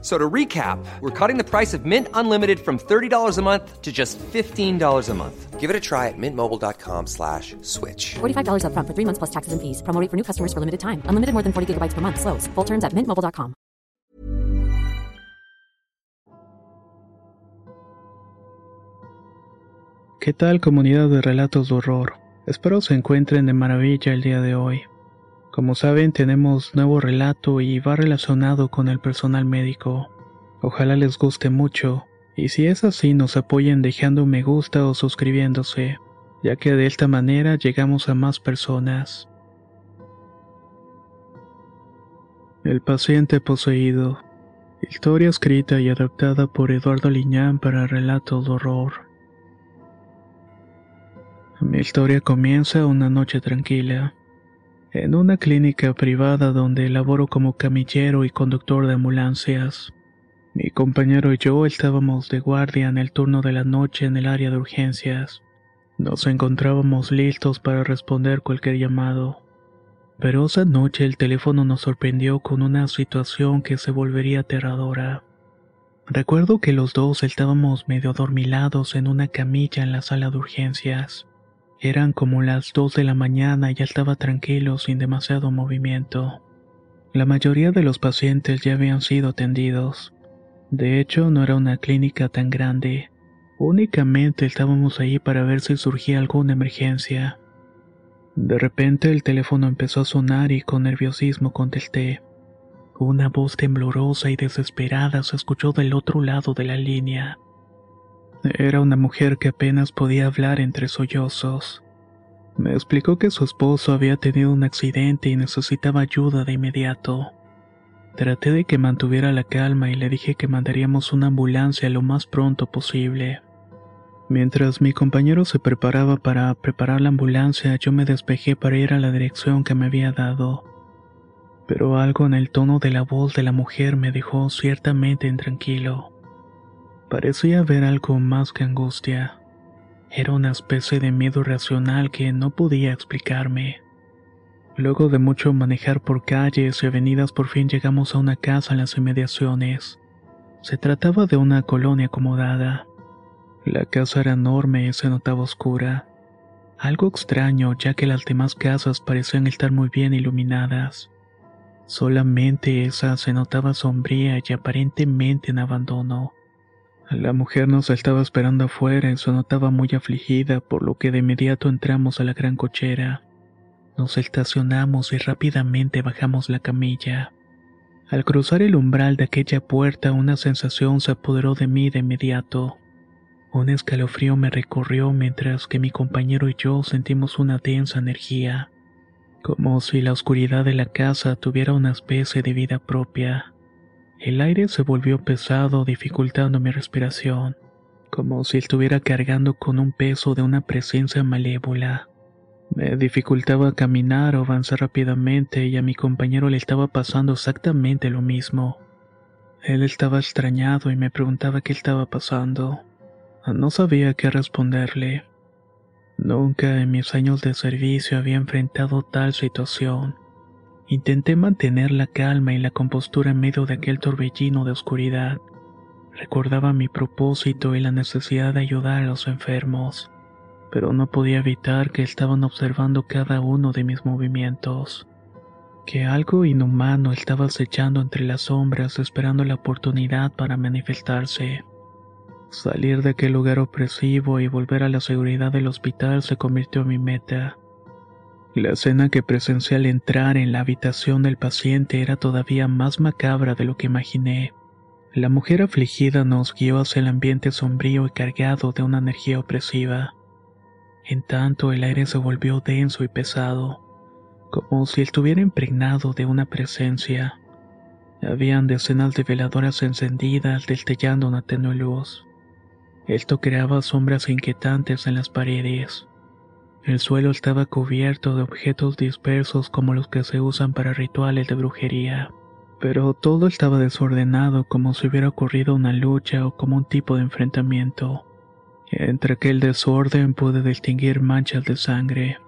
So to recap, we're cutting the price of Mint Unlimited from $30 a month to just $15 a month. Give it a try at mintmobile.com slash switch. $45 upfront for three months plus taxes and fees. Promo rate for new customers for limited time. Unlimited more than 40 gigabytes per month. Slows. Full terms at mintmobile.com. ¿Qué tal comunidad de relatos de horror? Espero se encuentren de maravilla el día de hoy. Como saben, tenemos nuevo relato y va relacionado con el personal médico. Ojalá les guste mucho, y si es así nos apoyen dejando un me gusta o suscribiéndose, ya que de esta manera llegamos a más personas. El paciente poseído. Historia escrita y adaptada por Eduardo Liñán para relatos de horror. Mi historia comienza una noche tranquila en una clínica privada donde laboro como camillero y conductor de ambulancias. Mi compañero y yo estábamos de guardia en el turno de la noche en el área de urgencias. Nos encontrábamos listos para responder cualquier llamado. Pero esa noche el teléfono nos sorprendió con una situación que se volvería aterradora. Recuerdo que los dos estábamos medio adormilados en una camilla en la sala de urgencias. Eran como las dos de la mañana y ya estaba tranquilo sin demasiado movimiento. La mayoría de los pacientes ya habían sido atendidos. De hecho, no era una clínica tan grande. Únicamente estábamos ahí para ver si surgía alguna emergencia. De repente el teléfono empezó a sonar y con nerviosismo contesté. Una voz temblorosa y desesperada se escuchó del otro lado de la línea. Era una mujer que apenas podía hablar entre sollozos. Me explicó que su esposo había tenido un accidente y necesitaba ayuda de inmediato. Traté de que mantuviera la calma y le dije que mandaríamos una ambulancia lo más pronto posible. Mientras mi compañero se preparaba para preparar la ambulancia, yo me despejé para ir a la dirección que me había dado. Pero algo en el tono de la voz de la mujer me dejó ciertamente intranquilo. Parecía haber algo más que angustia. Era una especie de miedo irracional que no podía explicarme. Luego de mucho manejar por calles y avenidas por fin llegamos a una casa en las inmediaciones. Se trataba de una colonia acomodada. La casa era enorme y se notaba oscura. Algo extraño ya que las demás casas parecían estar muy bien iluminadas. Solamente esa se notaba sombría y aparentemente en abandono. La mujer nos estaba esperando afuera y se notaba muy afligida, por lo que de inmediato entramos a la gran cochera. Nos estacionamos y rápidamente bajamos la camilla. Al cruzar el umbral de aquella puerta, una sensación se apoderó de mí de inmediato. Un escalofrío me recorrió mientras que mi compañero y yo sentimos una densa energía, como si la oscuridad de la casa tuviera una especie de vida propia. El aire se volvió pesado, dificultando mi respiración, como si estuviera cargando con un peso de una presencia malévola. Me dificultaba caminar o avanzar rápidamente y a mi compañero le estaba pasando exactamente lo mismo. Él estaba extrañado y me preguntaba qué estaba pasando. No sabía qué responderle. Nunca en mis años de servicio había enfrentado tal situación. Intenté mantener la calma y la compostura en medio de aquel torbellino de oscuridad. Recordaba mi propósito y la necesidad de ayudar a los enfermos, pero no podía evitar que estaban observando cada uno de mis movimientos. Que algo inhumano estaba acechando entre las sombras esperando la oportunidad para manifestarse. Salir de aquel lugar opresivo y volver a la seguridad del hospital se convirtió en mi meta. La escena que presencié al entrar en la habitación del paciente era todavía más macabra de lo que imaginé. La mujer afligida nos guió hacia el ambiente sombrío y cargado de una energía opresiva. En tanto el aire se volvió denso y pesado, como si estuviera impregnado de una presencia. Habían decenas de veladoras encendidas destellando una tenue luz. Esto creaba sombras inquietantes en las paredes. El suelo estaba cubierto de objetos dispersos como los que se usan para rituales de brujería. pero todo estaba desordenado como si hubiera ocurrido una lucha o como un tipo de enfrentamiento. Entre aquel desorden pude distinguir manchas de sangre,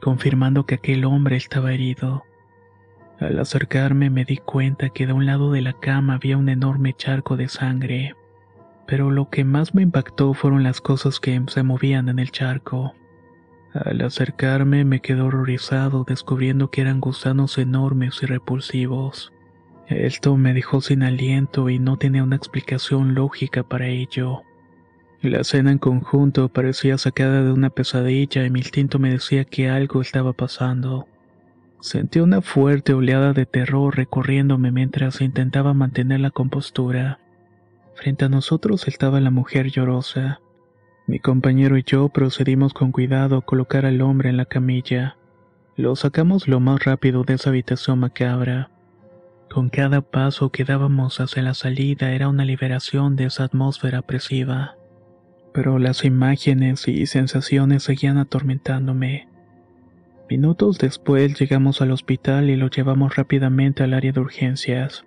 confirmando que aquel hombre estaba herido. Al acercarme me di cuenta que de un lado de la cama había un enorme charco de sangre, pero lo que más me impactó fueron las cosas que se movían en el charco. Al acercarme me quedé horrorizado descubriendo que eran gusanos enormes y repulsivos. Esto me dejó sin aliento y no tenía una explicación lógica para ello. La escena en conjunto parecía sacada de una pesadilla y mi instinto me decía que algo estaba pasando. Sentí una fuerte oleada de terror recorriéndome mientras intentaba mantener la compostura. Frente a nosotros estaba la mujer llorosa. Mi compañero y yo procedimos con cuidado a colocar al hombre en la camilla. Lo sacamos lo más rápido de esa habitación macabra. Con cada paso que dábamos hacia la salida era una liberación de esa atmósfera opresiva. Pero las imágenes y sensaciones seguían atormentándome. Minutos después llegamos al hospital y lo llevamos rápidamente al área de urgencias.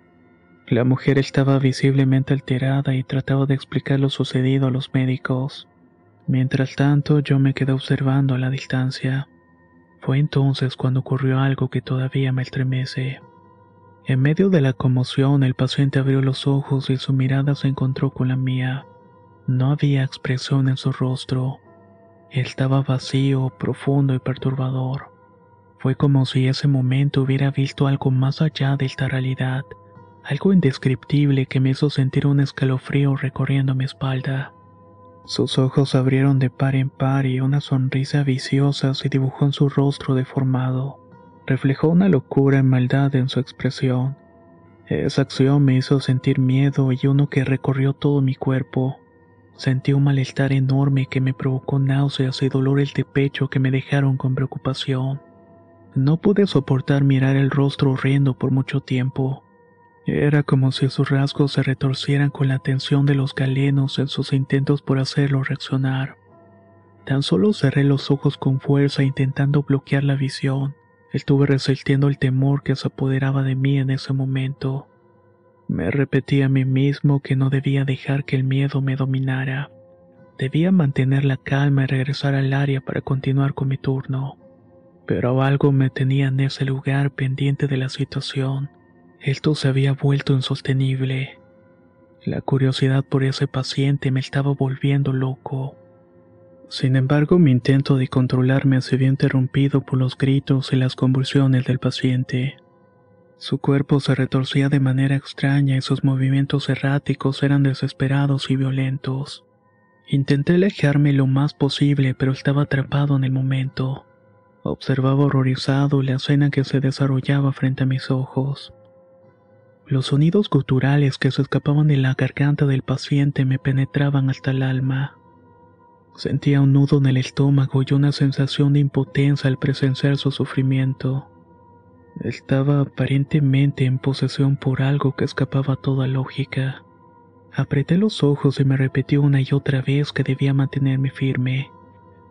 La mujer estaba visiblemente alterada y trataba de explicar lo sucedido a los médicos. Mientras tanto, yo me quedé observando a la distancia. Fue entonces cuando ocurrió algo que todavía me estremece. En medio de la conmoción, el paciente abrió los ojos y su mirada se encontró con la mía. No había expresión en su rostro. Estaba vacío, profundo y perturbador. Fue como si ese momento hubiera visto algo más allá de esta realidad, algo indescriptible que me hizo sentir un escalofrío recorriendo mi espalda. Sus ojos abrieron de par en par y una sonrisa viciosa se dibujó en su rostro deformado. Reflejó una locura y maldad en su expresión. Esa acción me hizo sentir miedo y uno que recorrió todo mi cuerpo. Sentí un malestar enorme que me provocó náuseas y dolores de pecho que me dejaron con preocupación. No pude soportar mirar el rostro horrendo por mucho tiempo. Era como si sus rasgos se retorcieran con la tensión de los galenos en sus intentos por hacerlo reaccionar. Tan solo cerré los ojos con fuerza intentando bloquear la visión. Estuve resistiendo el temor que se apoderaba de mí en ese momento. Me repetí a mí mismo que no debía dejar que el miedo me dominara. Debía mantener la calma y regresar al área para continuar con mi turno. Pero algo me tenía en ese lugar pendiente de la situación. Esto se había vuelto insostenible. La curiosidad por ese paciente me estaba volviendo loco. Sin embargo, mi intento de controlarme se vio interrumpido por los gritos y las convulsiones del paciente. Su cuerpo se retorcía de manera extraña y sus movimientos erráticos eran desesperados y violentos. Intenté alejarme lo más posible, pero estaba atrapado en el momento. Observaba horrorizado la escena que se desarrollaba frente a mis ojos. Los sonidos guturales que se escapaban de la garganta del paciente me penetraban hasta el alma. Sentía un nudo en el estómago y una sensación de impotencia al presenciar su sufrimiento. Estaba aparentemente en posesión por algo que escapaba a toda lógica. Apreté los ojos y me repetí una y otra vez que debía mantenerme firme.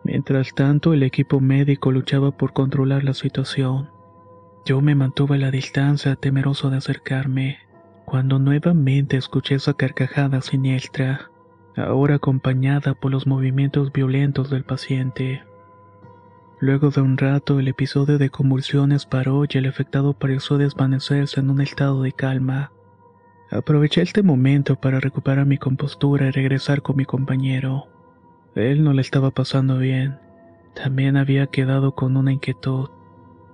Mientras tanto, el equipo médico luchaba por controlar la situación. Yo me mantuve a la distancia, temeroso de acercarme, cuando nuevamente escuché esa carcajada siniestra, ahora acompañada por los movimientos violentos del paciente. Luego de un rato el episodio de convulsiones paró y el afectado pareció desvanecerse en un estado de calma. Aproveché este momento para recuperar mi compostura y regresar con mi compañero. Él no le estaba pasando bien. También había quedado con una inquietud.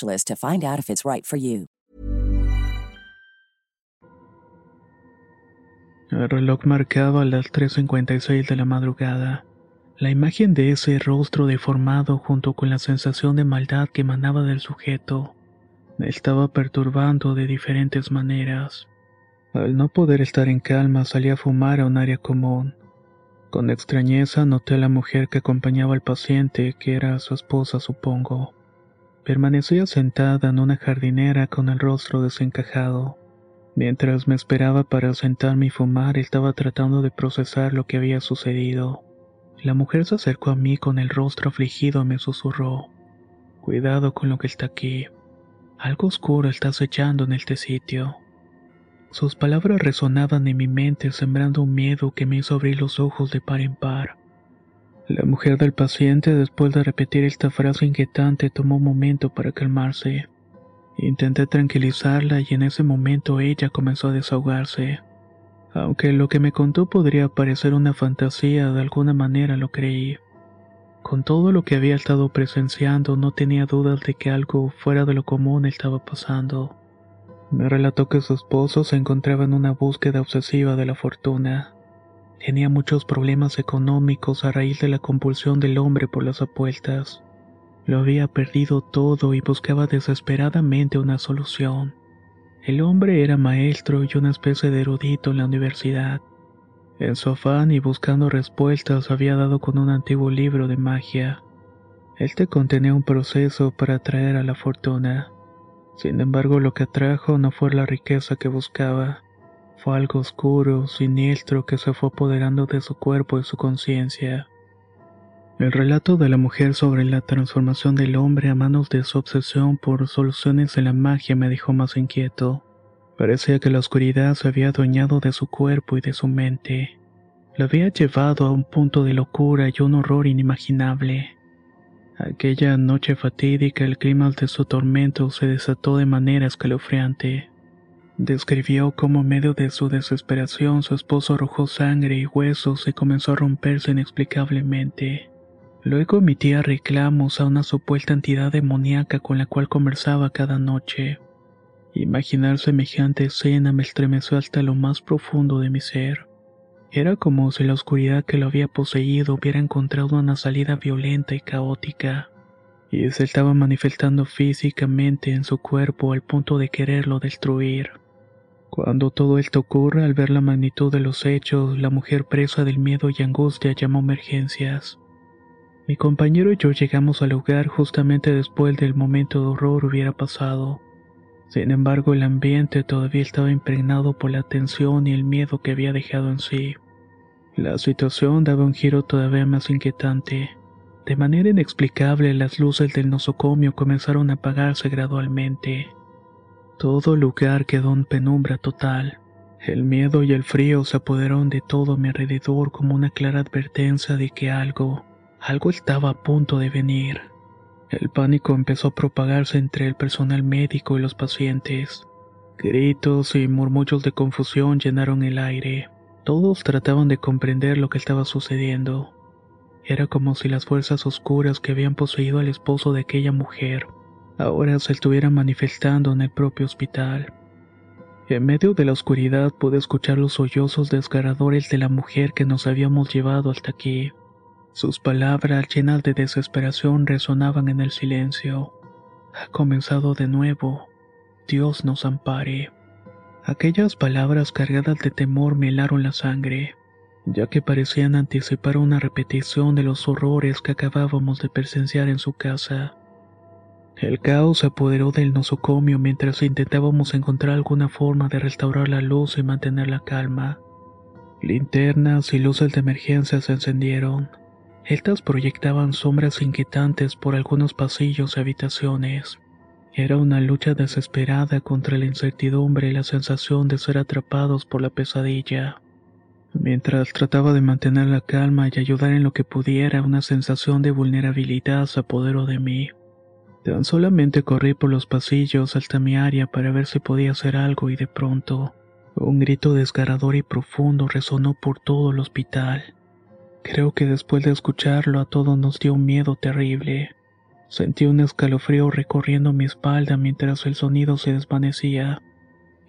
to find out if it's right for you. El reloj marcaba las 3.56 de la madrugada. La imagen de ese rostro deformado junto con la sensación de maldad que emanaba del sujeto me estaba perturbando de diferentes maneras. Al no poder estar en calma salí a fumar a un área común. Con extrañeza noté a la mujer que acompañaba al paciente, que era su esposa supongo. Permanecía sentada en una jardinera con el rostro desencajado. Mientras me esperaba para sentarme y fumar, estaba tratando de procesar lo que había sucedido. La mujer se acercó a mí con el rostro afligido y me susurró. Cuidado con lo que está aquí. Algo oscuro está acechando en este sitio. Sus palabras resonaban en mi mente sembrando un miedo que me hizo abrir los ojos de par en par. La mujer del paciente, después de repetir esta frase inquietante, tomó un momento para calmarse. Intenté tranquilizarla y en ese momento ella comenzó a desahogarse. Aunque lo que me contó podría parecer una fantasía, de alguna manera lo creí. Con todo lo que había estado presenciando, no tenía dudas de que algo fuera de lo común estaba pasando. Me relató que su esposo se encontraba en una búsqueda obsesiva de la fortuna. Tenía muchos problemas económicos a raíz de la compulsión del hombre por las apuestas. Lo había perdido todo y buscaba desesperadamente una solución. El hombre era maestro y una especie de erudito en la universidad. En su afán y buscando respuestas había dado con un antiguo libro de magia. Este contenía un proceso para atraer a la fortuna. Sin embargo, lo que atrajo no fue la riqueza que buscaba, fue algo oscuro, siniestro que se fue apoderando de su cuerpo y su conciencia. El relato de la mujer sobre la transformación del hombre a manos de su obsesión por soluciones de la magia me dejó más inquieto. Parecía que la oscuridad se había adueñado de su cuerpo y de su mente. Lo había llevado a un punto de locura y un horror inimaginable. Aquella noche fatídica el clima de su tormento se desató de manera escalofriante. Describió cómo en medio de su desesperación su esposo arrojó sangre y huesos y comenzó a romperse inexplicablemente. Luego emitía reclamos a una supuesta entidad demoníaca con la cual conversaba cada noche. Imaginar semejante escena me estremeció hasta lo más profundo de mi ser. Era como si la oscuridad que lo había poseído hubiera encontrado una salida violenta y caótica, y se estaba manifestando físicamente en su cuerpo al punto de quererlo destruir. Cuando todo esto ocurre, al ver la magnitud de los hechos, la mujer presa del miedo y angustia llamó emergencias. Mi compañero y yo llegamos al lugar justamente después del momento de horror hubiera pasado. Sin embargo, el ambiente todavía estaba impregnado por la tensión y el miedo que había dejado en sí. La situación daba un giro todavía más inquietante. De manera inexplicable, las luces del nosocomio comenzaron a apagarse gradualmente. Todo lugar quedó en penumbra total. El miedo y el frío se apoderaron de todo a mi alrededor como una clara advertencia de que algo, algo estaba a punto de venir. El pánico empezó a propagarse entre el personal médico y los pacientes. Gritos y murmullos de confusión llenaron el aire. Todos trataban de comprender lo que estaba sucediendo. Era como si las fuerzas oscuras que habían poseído al esposo de aquella mujer ahora se estuvieran manifestando en el propio hospital. En medio de la oscuridad pude escuchar los sollozos desgarradores de la mujer que nos habíamos llevado hasta aquí. Sus palabras llenas de desesperación resonaban en el silencio. Ha comenzado de nuevo. Dios nos ampare. Aquellas palabras cargadas de temor me helaron la sangre, ya que parecían anticipar una repetición de los horrores que acabábamos de presenciar en su casa. El caos se apoderó del nosocomio mientras intentábamos encontrar alguna forma de restaurar la luz y mantener la calma. Linternas y luces de emergencia se encendieron. Estas proyectaban sombras inquietantes por algunos pasillos y habitaciones. Era una lucha desesperada contra la incertidumbre y la sensación de ser atrapados por la pesadilla. Mientras trataba de mantener la calma y ayudar en lo que pudiera, una sensación de vulnerabilidad se apoderó de mí. Tan solamente corrí por los pasillos hasta mi área para ver si podía hacer algo y de pronto, un grito desgarrador y profundo resonó por todo el hospital. Creo que después de escucharlo a todos nos dio un miedo terrible. Sentí un escalofrío recorriendo mi espalda mientras el sonido se desvanecía.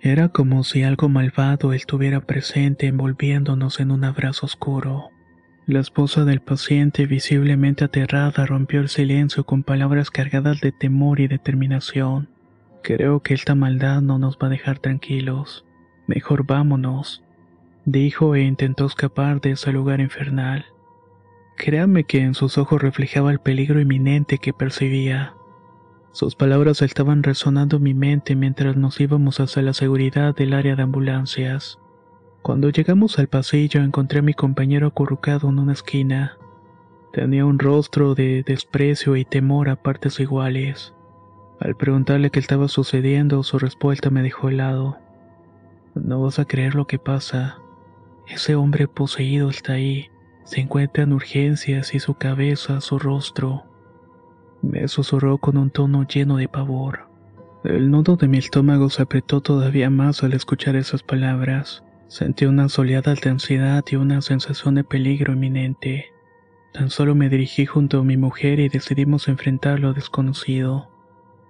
Era como si algo malvado estuviera presente envolviéndonos en un abrazo oscuro. La esposa del paciente, visiblemente aterrada, rompió el silencio con palabras cargadas de temor y determinación. Creo que esta maldad no nos va a dejar tranquilos. Mejor vámonos, dijo e intentó escapar de ese lugar infernal. Créame que en sus ojos reflejaba el peligro inminente que percibía. Sus palabras estaban resonando en mi mente mientras nos íbamos hacia la seguridad del área de ambulancias. Cuando llegamos al pasillo encontré a mi compañero acurrucado en una esquina. Tenía un rostro de desprecio y temor a partes iguales. Al preguntarle qué estaba sucediendo, su respuesta me dejó helado. No vas a creer lo que pasa. Ese hombre poseído está ahí se encuentra en urgencias y su cabeza, su rostro. Me susurró con un tono lleno de pavor. El nudo de mi estómago se apretó todavía más al escuchar esas palabras. Sentí una soleada de ansiedad y una sensación de peligro inminente. Tan solo me dirigí junto a mi mujer y decidimos enfrentar lo desconocido.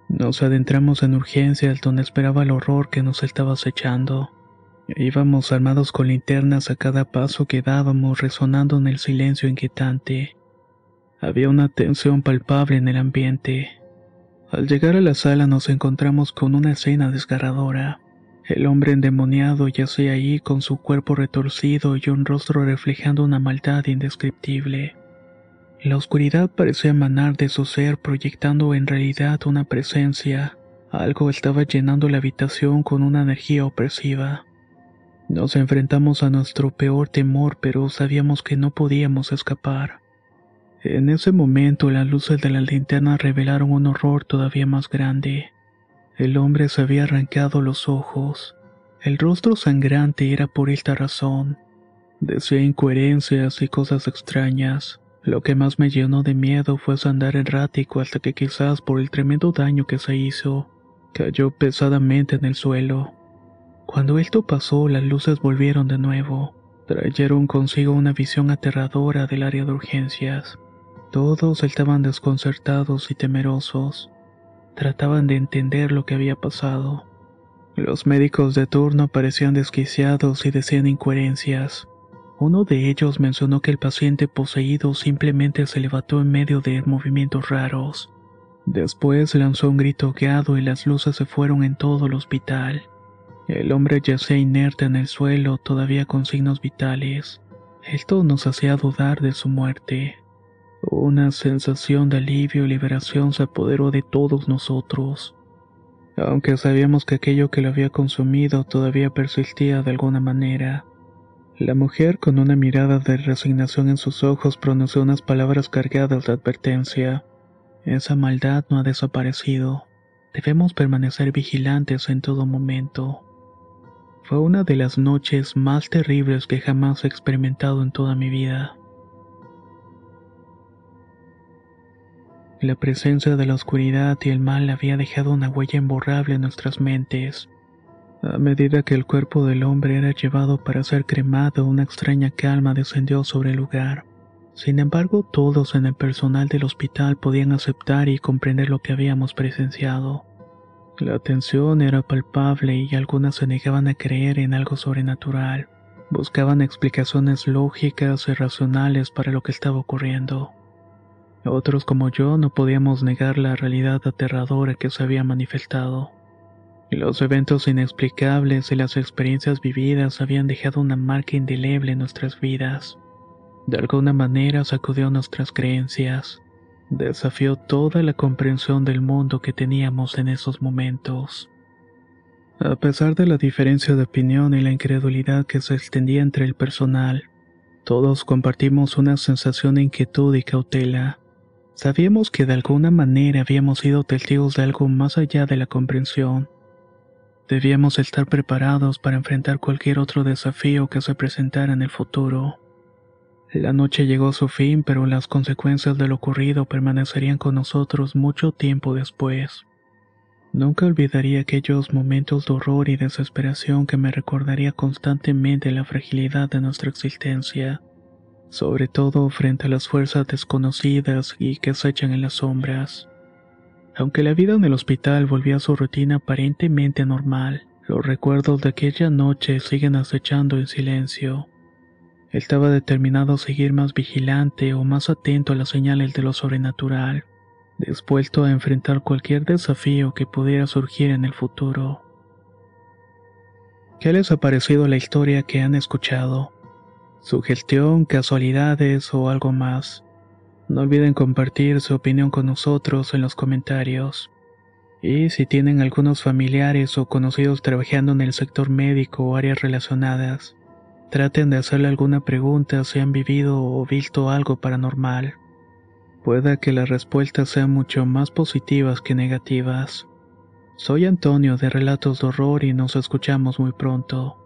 Nos adentramos en urgencias donde esperaba el horror que nos estaba acechando. Íbamos armados con linternas a cada paso que dábamos resonando en el silencio inquietante. Había una tensión palpable en el ambiente. Al llegar a la sala nos encontramos con una escena desgarradora. El hombre endemoniado yacía allí con su cuerpo retorcido y un rostro reflejando una maldad indescriptible. La oscuridad parecía emanar de su ser proyectando en realidad una presencia. Algo estaba llenando la habitación con una energía opresiva. Nos enfrentamos a nuestro peor temor, pero sabíamos que no podíamos escapar. En ese momento las luces de la linterna revelaron un horror todavía más grande. El hombre se había arrancado los ojos. El rostro sangrante era por esta razón. Decía incoherencias y cosas extrañas. Lo que más me llenó de miedo fue su andar errático hasta que quizás por el tremendo daño que se hizo, cayó pesadamente en el suelo. Cuando esto pasó, las luces volvieron de nuevo. Trajeron consigo una visión aterradora del área de urgencias. Todos estaban desconcertados y temerosos. Trataban de entender lo que había pasado. Los médicos de turno parecían desquiciados y decían incoherencias. Uno de ellos mencionó que el paciente poseído simplemente se levantó en medio de movimientos raros. Después lanzó un grito guiado y las luces se fueron en todo el hospital. El hombre yacía inerte en el suelo, todavía con signos vitales. Esto nos hacía dudar de su muerte. Una sensación de alivio y liberación se apoderó de todos nosotros. Aunque sabíamos que aquello que lo había consumido todavía persistía de alguna manera. La mujer, con una mirada de resignación en sus ojos, pronunció unas palabras cargadas de advertencia. Esa maldad no ha desaparecido. Debemos permanecer vigilantes en todo momento. Fue una de las noches más terribles que jamás he experimentado en toda mi vida. La presencia de la oscuridad y el mal había dejado una huella imborrable en nuestras mentes. A medida que el cuerpo del hombre era llevado para ser cremado, una extraña calma descendió sobre el lugar. Sin embargo, todos en el personal del hospital podían aceptar y comprender lo que habíamos presenciado. La tensión era palpable y algunas se negaban a creer en algo sobrenatural. Buscaban explicaciones lógicas y racionales para lo que estaba ocurriendo. Otros como yo no podíamos negar la realidad aterradora que se había manifestado. Los eventos inexplicables y las experiencias vividas habían dejado una marca indeleble en nuestras vidas. De alguna manera sacudió nuestras creencias, desafió toda la comprensión del mundo que teníamos en esos momentos. A pesar de la diferencia de opinión y la incredulidad que se extendía entre el personal, todos compartimos una sensación de inquietud y cautela. Sabíamos que de alguna manera habíamos sido testigos de algo más allá de la comprensión. Debíamos estar preparados para enfrentar cualquier otro desafío que se presentara en el futuro. La noche llegó a su fin, pero las consecuencias de lo ocurrido permanecerían con nosotros mucho tiempo después. Nunca olvidaría aquellos momentos de horror y desesperación que me recordaría constantemente la fragilidad de nuestra existencia, sobre todo frente a las fuerzas desconocidas y que acechan en las sombras. Aunque la vida en el hospital volvió a su rutina aparentemente normal, los recuerdos de aquella noche siguen acechando en silencio. Estaba determinado a seguir más vigilante o más atento a las señales de lo sobrenatural dispuesto a enfrentar cualquier desafío que pudiera surgir en el futuro. ¿Qué les ha parecido la historia que han escuchado? ¿Sugestión, casualidades o algo más? No olviden compartir su opinión con nosotros en los comentarios. Y si tienen algunos familiares o conocidos trabajando en el sector médico o áreas relacionadas, traten de hacerle alguna pregunta si han vivido o visto algo paranormal. Pueda que las respuestas sean mucho más positivas que negativas. Soy Antonio de Relatos de Horror y nos escuchamos muy pronto.